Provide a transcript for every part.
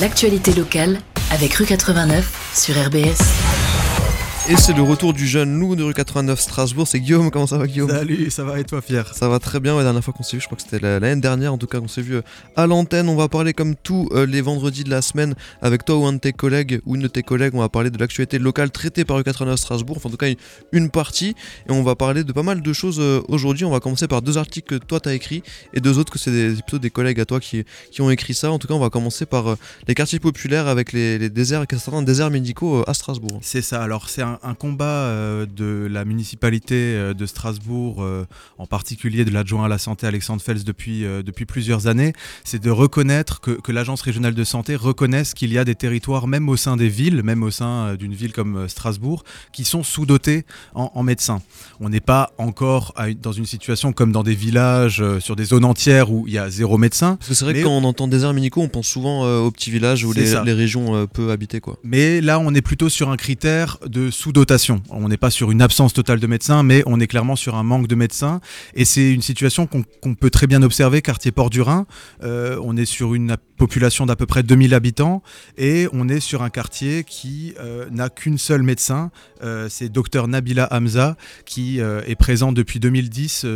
L'actualité locale avec Rue 89 sur RBS. Et c'est le retour du jeune loup de rue 89 Strasbourg. C'est Guillaume, comment ça va Guillaume Salut, ça va et toi Pierre? Ça va très bien, la dernière fois qu'on s'est vu, je crois que c'était l'année dernière en tout cas qu'on s'est vu euh, à l'antenne. On va parler comme tous euh, les vendredis de la semaine avec toi ou un de tes collègues ou une de tes collègues. On va parler de l'actualité locale traitée par rue 89 Strasbourg, enfin en tout cas une partie. Et on va parler de pas mal de choses euh, aujourd'hui. On va commencer par deux articles que toi t'as écrits et deux autres que c'est plutôt des collègues à toi qui, qui, ont écrit ça. En tout cas, on va commencer par les quartiers populaires avec les, les déserts, certains déserts médicaux à Strasbourg. C'est ça, alors c'est un, un combat euh, de la municipalité euh, de Strasbourg, euh, en particulier de l'adjoint à la santé Alexandre Fels depuis, depuis plusieurs années, c'est de reconnaître que, que l'agence régionale de santé reconnaisse qu'il y a des territoires, même au sein des villes, même au sein d'une ville comme Strasbourg, qui sont sous-dotés en, médecins. On n'est pas encore dans une situation comme dans des villages, sur des zones entières où il y a zéro médecin. c'est vrai que quand on entend déserts médicaux, on pense souvent aux petits villages où les, les, régions peu habitées. Quoi. Mais là, on est plutôt sur un critère de sous-dotation. On n'est pas sur une absence totale de médecins, mais on est clairement sur un manque de médecins. Et c'est une situation qu'on peut très bien observer, quartier Port du Rhin. Euh, on est sur une population d'à peu près 2000 habitants et on est sur un quartier qui euh, n'a qu'une seule médecin, euh, c'est docteur Nabila Hamza qui est présent depuis 2010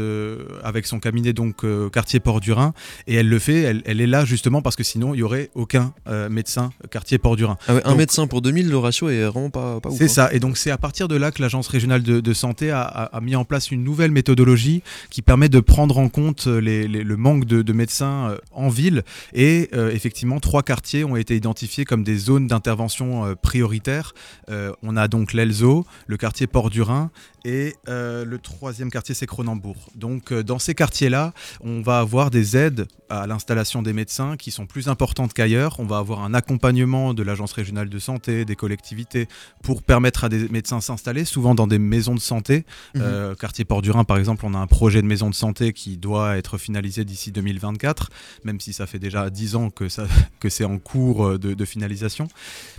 avec son cabinet donc quartier Port du Rhin et elle le fait, elle, est là justement parce que sinon il y aurait aucun médecin quartier Port du Rhin. Ah un médecin pour 2000, le ratio est vraiment pas, pas C'est hein. ça et donc c'est à partir de là que l'agence régionale de, santé a, mis en place une nouvelle méthodologie qui permet de prendre en compte le manque de, médecins en ville et euh, effectivement, trois quartiers ont été identifiés comme des zones d'intervention euh, prioritaires. Euh, on a donc l'Elzo, le quartier Port du Rhin et le troisième quartier, c'est Cronenbourg. Donc, dans ces quartiers-là, on va avoir des aides à l'installation des médecins qui sont plus importantes qu'ailleurs. On va avoir un accompagnement de l'agence régionale de santé, des collectivités, pour permettre à des médecins s'installer, souvent dans des maisons de santé. Mhm. quartier Port du Rhin, par exemple, on a un projet de maison de santé qui doit être finalisé d'ici 2024, même si ça fait déjà 10 ans que, que c'est en cours euh, de, finalisation.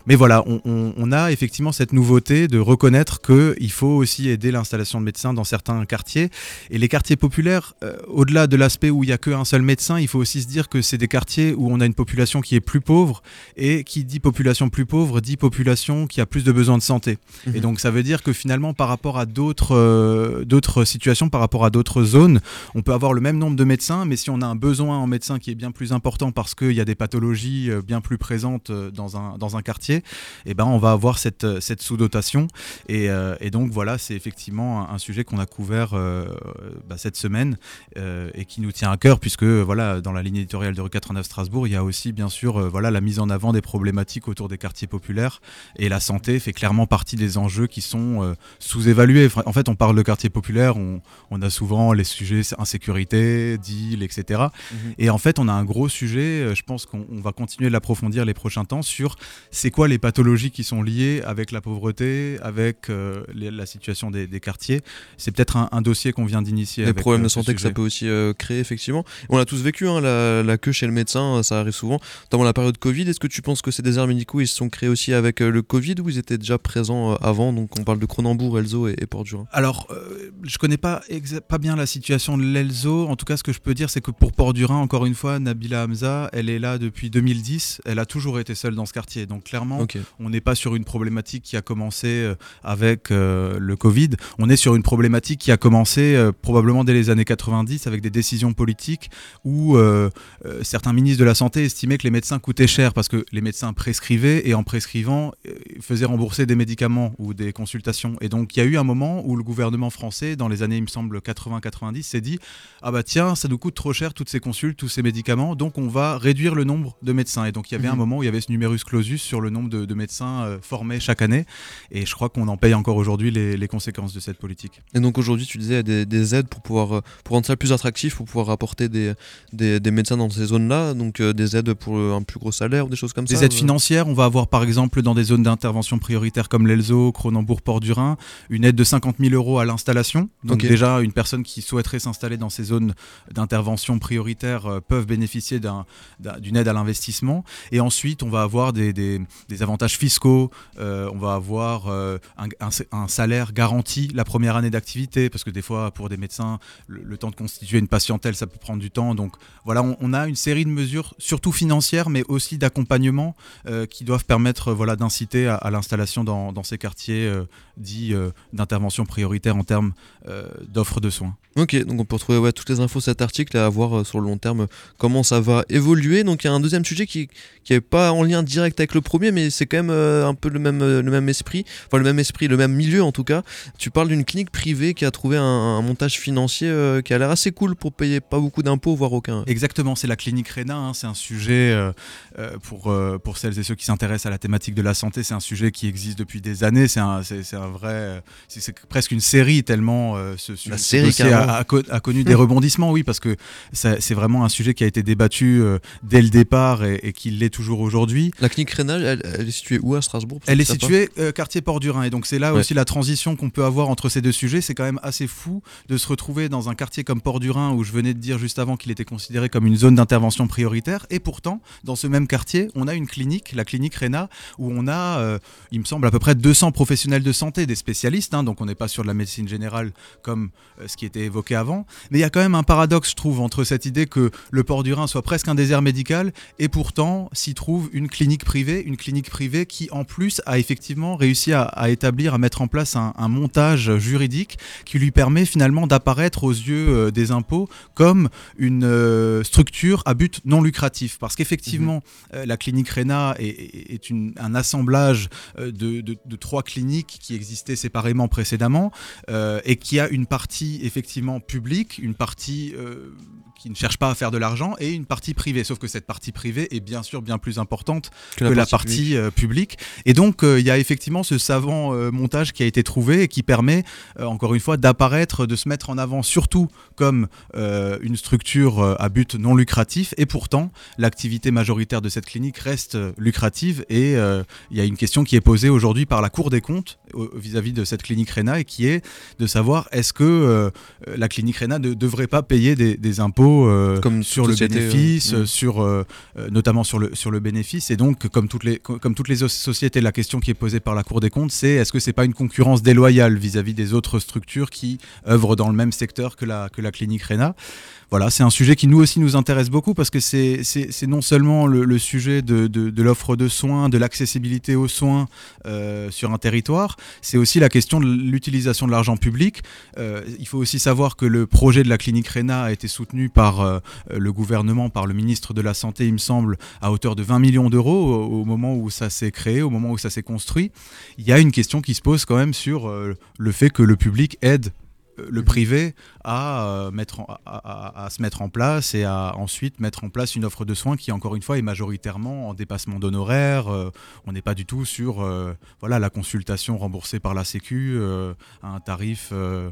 Mais voilà, on, a effectivement cette nouveauté de reconnaître qu'il faut aussi aider l'installation de médecins dans certains quartiers. Et les quartiers populaires, euh, au-delà de l'aspect où il n'y a qu'un seul médecin, il faut aussi se dire que c'est des quartiers où on a une population qui est plus pauvre. Et qui dit population plus pauvre, dit population qui a plus de besoins de santé. Et mhm. donc ça veut dire que finalement, par rapport à d'autres euh, d'autres situations, par rapport à d'autres zones, on peut avoir le même nombre de médecins, mais si on a un besoin en médecins qui est bien plus important parce qu'il y a des pathologies euh, bien plus présentes euh, dans un, quartier, et eh ben on va avoir cette, sous-dotation. Et, et, donc voilà, c'est effectivement un, sujet qu'on a couvert bah, cette semaine et qui nous tient à cœur, puisque voilà, dans la ligne éditoriale de Rue 89 Strasbourg, il y a aussi bien sûr voilà, la mise en avant des problématiques autour des quartiers populaires. Et la santé fait clairement partie des enjeux qui sont sous-évalués. En fait, on parle de quartier populaire, on, on, a souvent les sujets insécurité, deal, etc. Mhm. Et en fait, on a un gros sujet, je pense qu'on va continuer de l'approfondir les prochains temps sur c'est quoi les pathologies qui sont liées avec la pauvreté, avec euh, la situation des, quartiers. C'est peut-être un, dossier qu'on vient d'initier. Les problèmes euh, de santé que ça peut aussi euh, créer, effectivement. On l'a tous vécu, hein, la, queue chez le médecin, ça arrive souvent, notamment la période Covid. Est-ce que tu penses que ces déserts médicaux, ils se sont créés aussi avec le Covid ou ils étaient déjà présents avant Donc on parle de Cronenbourg, Elzo et, Port-du-Rhin. Alors, je connais pas, pas bien la situation de l'Elzo. En tout cas, ce que je peux dire, c'est que pour Port-du-Rhin, encore une fois, Nabila Hamza, elle est là depuis 2010. Elle a toujours été seule dans ce quartier. Donc clairement, on n'est pas sur une problématique qui a commencé euh, avec euh, le Covid. On est sur une problématique qui a commencé euh, probablement dès les années 90 avec des décisions politiques où certains ministres de la Santé estimaient que les médecins coûtaient cher parce que les médecins prescrivaient et en prescrivant faisaient rembourser des médicaments ou des consultations. Et donc il y a eu un moment où le gouvernement français, dans les années, il me semble, 80-90, s'est dit Ah bah tiens, ça nous coûte trop cher toutes ces consultes, tous ces médicaments, donc on va réduire le nombre de médecins. Et donc il y avait un mhm. moment où il y avait ce numerus clausus sur le nombre de, médecins euh, formés chaque année. Et je crois qu'on en paye encore aujourd'hui les, conséquences de cette politique. Et donc aujourd'hui, tu disais des, des aides pour pouvoir euh, pour rendre ça plus attractif, pour pouvoir apporter des, des, médecins dans ces zones-là, donc euh, des aides pour un plus gros salaire des choses comme ça. Des aides financières, on va avoir par exemple dans des zones d'intervention prioritaire comme l'Elzo Bordeaux, Cronenbourg, Port du Rhin, une aide de 50 000 euros à l'installation. Donc déjà, une personne qui souhaiterait s'installer dans ces zones d'intervention prioritaire euh, peuvent bénéficier d'un- d'un- d'une aide à l'investissement. Et ensuite, on va avoir des, des- des avantages fiscaux, euh, on va avoir euh, un, un- un salaire garanti la première année d'activité, parce que des fois, pour des médecins, le, le temps de constituer une patientèle, ça peut prendre du temps. Donc voilà, on, on a une série de mesures, surtout financières, mais aussi d'accompagnement, euh, qui doivent permettre voilà, d'inciter à, à l'installation dans, dans ces quartiers euh, dits euh, d'intervention prioritaire en termes euh, d'offres de soins. Ok, donc on peut retrouver ouais, toutes les infos de cet article et à voir sur le long terme comment ça va évoluer. Donc il y a un deuxième sujet qui qui est pas en lien direct avec le premier, mais c'est quand même un peu le même le même esprit, enfin le même esprit, le même milieu en tout cas. Tu parles d'une clinique privée qui a trouvé un, un montage financier qui a l'air assez cool pour payer pas beaucoup d'impôts, voire aucun. Exactement, c'est la clinique Réna, hein, c'est un sujet euh, euh, pour, euh, pour celles et ceux qui s'intéressent à la thématique de la santé, c'est un sujet qui existe depuis des années, c'est un, c'est, c'est un vrai, c'est, presque une série tellement euh, ce, La ce série, dossier a, connu des rebondissements, oui, parce que c'est vraiment un sujet qui a été débattu euh, dès le départ et, et qui l'est toujours aujourd'hui. La clinique Rénal, elle, elle est située où à Strasbourg Elle est située euh, quartier Port du Rhin et donc c'est là Ouais. aussi la transition qu'on peut avoir entre ces deux sujets. C'est quand même assez fou de se retrouver dans un quartier comme Port du Rhin où je venais de dire juste avant qu'il était considéré comme une zone d'intervention prioritaire et pourtant dans ce même quartier on a une clinique, la clinique Réna, où on a, euh, il me semble à peu près 200 professionnels de santé, des spécialistes. hein, donc on n'est pas sur de la médecine générale comme euh, ce qui était évoqué avant. Mais il y a quand même un paradoxe je trouve entre cette idée que le Port du Rhin soit presque un désert médical et pourtant s'y trouve une clinique privée, une clinique privée qui en plus a effectivement réussi à, à établir, à mettre en place un, un montage juridique qui lui permet finalement d'apparaître aux yeux euh, des impôts comme une euh, structure à but non lucratif. Parce qu'effectivement, euh, la clinique Réna est, est- est une- un assemblage de, de- de trois cliniques qui existaient séparément précédemment euh, et qui a une partie effectivement publique, une partie euh, qui ne cherche pas à faire de l'argent et une partie privée. Sauf que cette partie privée est bien sûr bien plus importante que la partie, publique. euh, publique. Et donc, euh, il y a effectivement ce savant euh, montage qui a été trouvé et qui permet, euh, encore une fois, d'apparaître, de se mettre en avant, surtout comme une structure à but non lucratif. Et pourtant, l'activité majoritaire de cette clinique reste lucrative. Et il y a une question qui est posée aujourd'hui par la Cour des comptes vis-à-vis de cette clinique Réna et qui est de savoir est-ce que la clinique Réna ne devrait pas payer des, des impôts euh, Comme sur le bénéfice, euh, mm. sur euh, notamment sur le, sur le bénéfice. Et donc, comme toutes les, co- comme toutes les os- sociétés, la question qui est posée par la Cour des comptes, c'est est-ce que c'est pas une concurrence déloyale vis-à-vis des autres structures qui œuvrent dans le même secteur que la, que la clinique Réna voilà, c'est un sujet qui nous aussi nous intéresse beaucoup parce que c'est non seulement le, sujet de, l'offre de soins, de l'accessibilité aux soins euh, sur un territoire, c'est aussi la question de l'utilisation de l'argent public. Euh, il faut aussi savoir que le projet de la clinique Réna a été soutenu par euh, le gouvernement, par le ministre de la Santé, il me semble, à hauteur de 20 millions d'euros au, au moment où ça s'est créé, au moment où ça s'est construit. Il y a une question qui se pose quand même sur le fait que le public aide le privé à, euh, mettre en- à, à- à se mettre en place et à ensuite mettre en place une offre de soins qui, encore une fois, est majoritairement en dépassement d'honoraires. Euh, on n'est pas du tout sur euh, voilà, la consultation remboursée par la Sécu euh, à un tarif euh,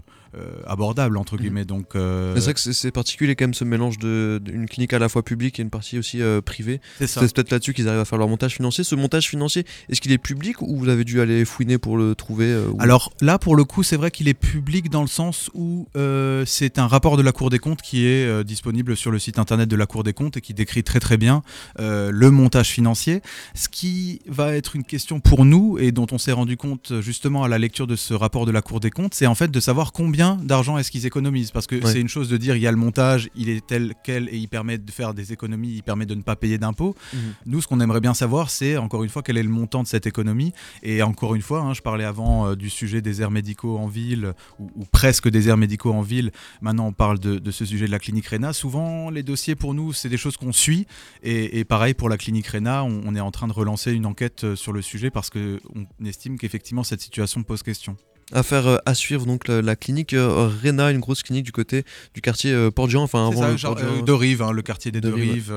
abordable, entre Mhm. guillemets. Donc, C'est vrai que c'est- particulier quand même ce mélange de- d'une clinique à la fois publique et une partie aussi privée. c'est peut-être là-dessus qu'ils arrivent à faire leur montage financier. Ce montage financier, est-ce qu'il est public ou vous avez dû aller fouiner pour le trouver ou- Alors là, pour le coup, c'est vrai qu'il est public dans le sens où euh, c'est un rapport de la Cour des comptes qui est euh, disponible sur le site internet de la Cour des comptes et qui décrit très très bien euh, le montage financier. Ce qui va être une question pour nous et dont on s'est rendu compte justement à la lecture de ce rapport de la Cour des comptes, c'est en fait de savoir combien d'argent est-ce qu'ils économisent. Parce que Ouais. c'est une chose de dire il y a le montage, il est tel quel et il permet de faire des économies, il permet de ne pas payer d'impôts. Mhm. Nous, ce qu'on aimerait bien savoir, c'est encore une fois quel est le montant de cette économie. Et encore une fois, hein, je parlais avant du sujet des aires médicaux en ville, ou, ou presque des aires médicaux en ville. Maintenant, on parle de, ce sujet de la clinique Réna. Souvent, les dossiers pour nous, c'est des choses qu'on suit. Et, pareil pour la clinique Réna, on, on est en train de relancer une enquête euh, sur le sujet parce qu'on estime qu'effectivement cette situation pose question. Affaire à suivre, donc la, clinique Rena, une grosse clinique du côté du quartier Port-du-Rhin, enfin avant ça, le de Rive, hein, le quartier des deux rives.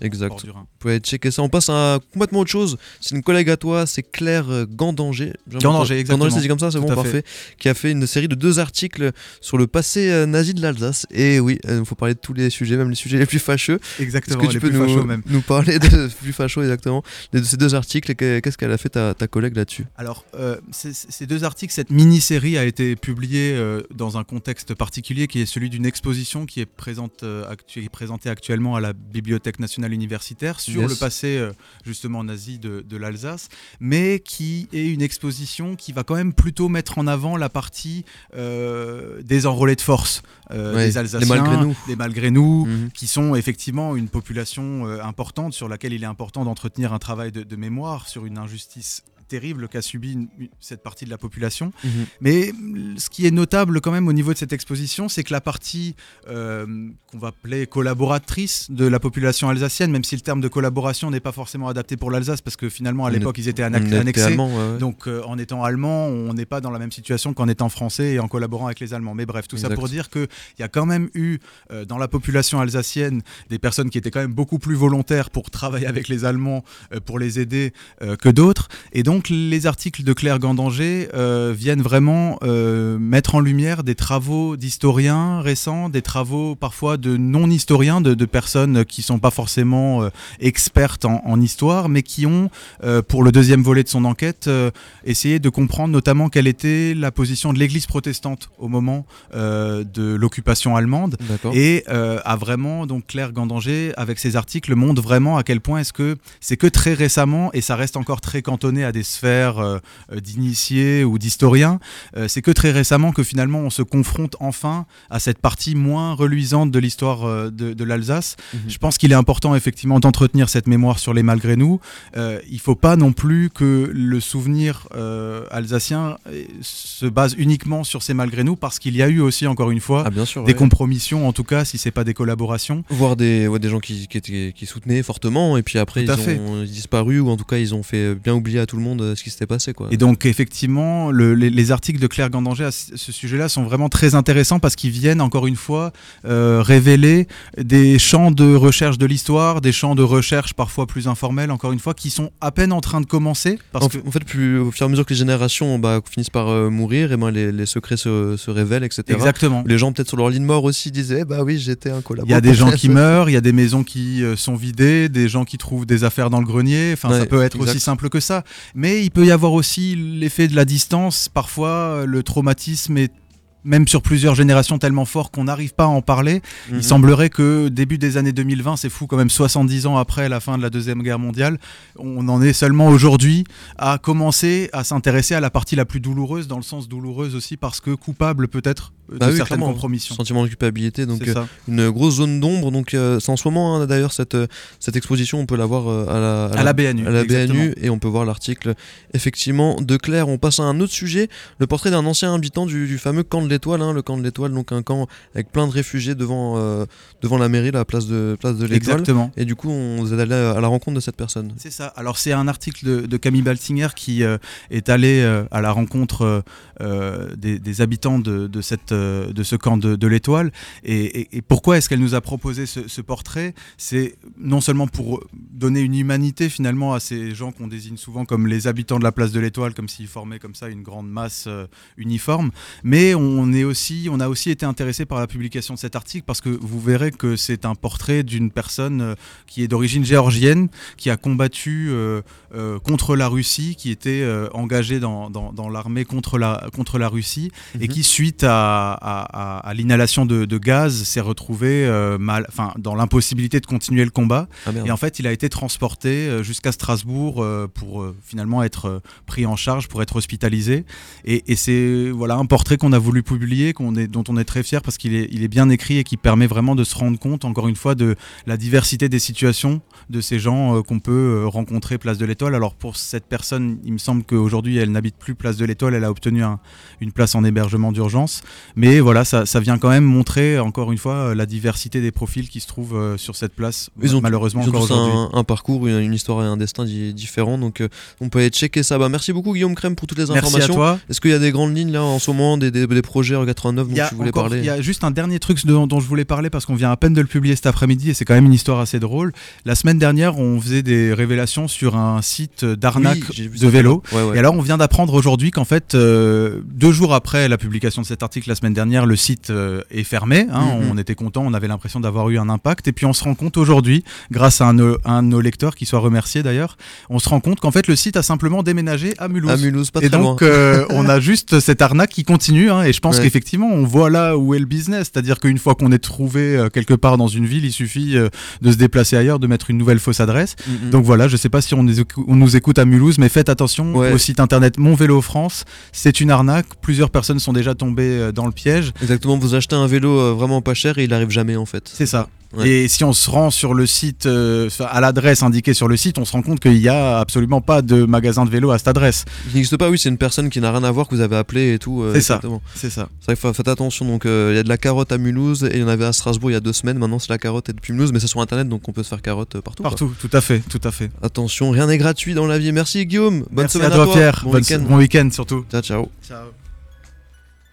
exact. Vous pouvez checker ça. On passe à complètement autre chose. C'est une collègue à toi, c'est Claire Gandanger. Gandanger, exactement. Gandanger, c'est comme ça, c'est bon, parfait. Qui a fait une série de deux articles sur le passé nazi de l'Alsace. Et oui, il faut parler de tous les sujets, même les sujets les plus fâcheux. Exactement, Est-ce que tu peux nous, même. nous parler de plus fâcheux exactement de ces deux articles? Qu'est-ce qu'elle a fait ta, ta collègue là-dessus? Alors, euh, ces deux articles, cette mini-série a été publiée euh, dans un contexte particulier qui est celui d'une exposition qui est, présente, euh, présentée actuellement à la Bibliothèque nationale universitaire sur le passé justement nazi de, de l'Alsace, mais qui est une exposition qui va quand même plutôt mettre en avant la partie des enrôlés de force, des Alsaciens, des malgré nous, mhm. qui sont effectivement une population importante sur laquelle il est important d'entretenir un travail de, de mémoire sur une injustice terrible qu'a subi cette partie de la population. Mhm. Mais ce qui est notable quand même au niveau de cette exposition, c'est que la partie euh, qu'on va appeler collaboratrice de la population alsacienne, même si le terme de collaboration n'est pas forcément adapté pour l'Alsace, parce que finalement à l'époque ils étaient annexés. Donc euh, en étant allemand, on n'est pas dans la même situation qu'en étant français et en collaborant avec les Allemands. Mais bref, tout ça pour dire qu'il y a quand même eu euh, dans la population alsacienne des personnes qui étaient quand même beaucoup plus volontaires pour travailler avec les Allemands, pour les aider que d'autres. Et donc donc les articles de Claire Gandanger euh, viennent vraiment euh, mettre en lumière des travaux d'historiens récents, des travaux parfois de non-historiens, de, personnes qui sont pas forcément euh, expertes en, histoire, mais qui ont, pour le deuxième volet de son enquête, essayé de comprendre notamment quelle était la position de l'Église protestante au moment de l'occupation allemande. Et a vraiment, donc Claire Gandanger, avec ses articles, montre vraiment à quel point est-ce que c'est que très récemment, et ça reste encore très cantonné à des sphère euh, euh, d'initiés ou d'historiens. Euh, c'est que très récemment que finalement on se confronte enfin à cette partie moins reluisante de l'histoire de, l'Alsace. Mhm. Je pense qu'il est important effectivement d'entretenir cette mémoire sur les malgré nous. il ne faut pas non plus que le souvenir alsacien se base uniquement sur ces malgré nous parce qu'il y a eu aussi encore une fois ah, des compromissions en tout cas si c'est pas des collaborations. Voir des, des gens qui, qui, soutenaient fortement et puis après ils ont disparu ou en tout cas ils ont fait bien oublier à tout le monde ce qui s'était passé. Quoi. Et donc effectivement, les, articles de Claire Gandanger à ce sujet-là sont vraiment très intéressants parce qu'ils viennent encore une fois euh, révéler des champs de recherche de l'histoire, des champs de recherche parfois plus informels, encore une fois, qui sont à peine en train de commencer. Parce en, que... en fait, plus, au fur et à mesure que les générations bah, finissent par euh, mourir, et ben, les, secrets se, révèlent, etc. Exactement. Les gens peut-être sur leur lit de mort aussi disaient, bah oui, j'étais un collaborateur. Il y a des gens qui meurent, il y a des maisons qui euh, sont vidées, des gens qui trouvent des affaires dans le grenier. Enfin, ça peut être aussi simple que ça. Mais il peut y avoir aussi l'effet de la distance. Parfois, le traumatisme est même sur plusieurs générations tellement fort qu'on n'arrive pas à en parler. Il mhm. semblerait que début des années 2020, c'est fou quand même 70 ans après la fin de la Deuxième Guerre mondiale, on en est seulement aujourd'hui à commencer à s'intéresser à la partie la plus douloureuse, dans le sens douloureuse aussi parce que coupable peut-être bah de certaines compromissions. Sentiment de culpabilité, donc euh, une grosse zone d'ombre. Donc euh, c'est en ce moment hein, d'ailleurs cette, euh, cette exposition, on peut la voir à la, à, la, BNU, à la BNU et on peut voir l'article effectivement de Claire. On passe à un autre sujet, le portrait d'un ancien habitant du, fameux camp de l'Étoile, hein, le camp de l'Étoile, donc un camp avec plein de réfugiés devant, devant la mairie, la place de, place de l'Étoile. Exactement. Et du coup, on est allé à la rencontre de cette personne. C'est ça. Alors c'est un article de, de Camille Baltinger qui est allé à la rencontre des, des, habitants de, de, cette, de ce camp de, l'étoile. Et, pourquoi est-ce qu'elle nous a proposé ce, portrait? C'est non seulement pour donner une humanité finalement à ces gens qu'on désigne souvent comme les habitants de la place de l'étoile, comme s'ils formaient comme ça une grande masse euh, uniforme, mais on, est aussi, on a aussi été intéressé par la publication de cet article parce que vous verrez que c'est un portrait d'une personne euh, qui est d'origine géorgienne, qui a combattu euh, contre la Russie, qui était engagée dans, l'armée contre la, contre la Russie, et mhm. qui, suite à, à, l'inhalation de, gaz, s'est retrouvé mal, dans l'impossibilité de continuer le combat. Ah, et en fait, il a été transporté euh, jusqu'à Strasbourg euh, pour euh, finalement être pris en charge, pour être hospitalisé. Et, c'est voilà un portrait qu'on a voulu publier, qu'on est, dont on est très fier parce qu'il est, il est bien écrit et qui permet vraiment de se rendre compte, encore une fois, de la diversité des situations de ces gens qu'on peut rencontrer Place de l'Étoile. Alors pour cette personne, il me semble qu'aujourd'hui, elle n'habite plus Place de l'Étoile, elle a obtenu une place en hébergement d'urgence. Mais voilà, ça, ça vient quand même montrer encore une fois euh, la diversité des profils qui se trouvent euh, sur cette place, Ils ont- malheureusement Ils ont encore tous un, un parcours, une, une histoire et un destin di- différents, donc euh, on peut aller checker ça. Bah, merci beaucoup Guillaume Crème pour toutes les Merci à informations. toi. Est-ce qu'il y a des grandes lignes là en ce moment, des, des, des projets en 89 dont Il y, a tu voulais encore- parler? il y a juste un dernier truc dont, dont je voulais parler parce qu'on vient à peine de le publier cet après-midi et c'est quand même une histoire assez drôle. La semaine dernière, on faisait des révélations sur un site d'arnaque Oui, de vélo. Ouais, ouais. Et alors, on vient d'apprendre aujourd'hui qu'en fait, euh, deux jours après la publication de cet article la semaine dernière, le site euh, est fermé. hein. Mhm. On était content, on avait l'impression d'avoir eu un impact. Et puis, on se rend compte aujourd'hui, grâce à un, de- un de nos lecteurs, qui soit remercié d'ailleurs, on se rend compte qu'en fait, le site a simplement déménagé à Mulhouse. à Mulhouse, pas Et très donc, loin. euh, on a juste cette arnaque qui continue. hein, et je pense Ouais. qu'effectivement, on voit là où est le business. C'est-à-dire qu'une fois qu'on est trouvé euh, quelque part dans une ville, il suffit de se déplacer ailleurs, de mettre une nouvelle fausse adresse. Mhm. Donc voilà, je sais pas si on, nous écou- on nous écoute à Mulhouse, mais faites attention Ouais. au site internet Mon Vélo France. C'est une arnaque. Plusieurs personnes sont déjà tombées dans le piège. Exactement, vous achetez un vélo euh, vraiment pas cher et il arrive jamais en fait. C'est ça. Ouais. Et si on se rend sur le site, euh, à l'adresse indiquée sur le site, on se rend compte qu'il y a absolument pas de magasin de vélo à cette adresse. Il n'existe pas, oui, c'est une personne qui n'a rien à voir que vous avez appelé et tout. euh, C'est ça. C'est ça. C'est vrai faites attention. Donc, euh, il y a de la carotte à Mulhouse et il y en avait à Strasbourg il y a deux semaines. Maintenant, c'est la carotte et depuis Mulhouse, mais c'est sur internet donc on peut se faire carotte partout. quoi. Partout, tout à fait, tout à fait. Attention, rien n'est gratuit dans la vie. Merci Guillaume. Bonne Merci semaine à toi, Pierre. Bon week-end. Bon week-end surtout. Ciao, ciao. Ciao.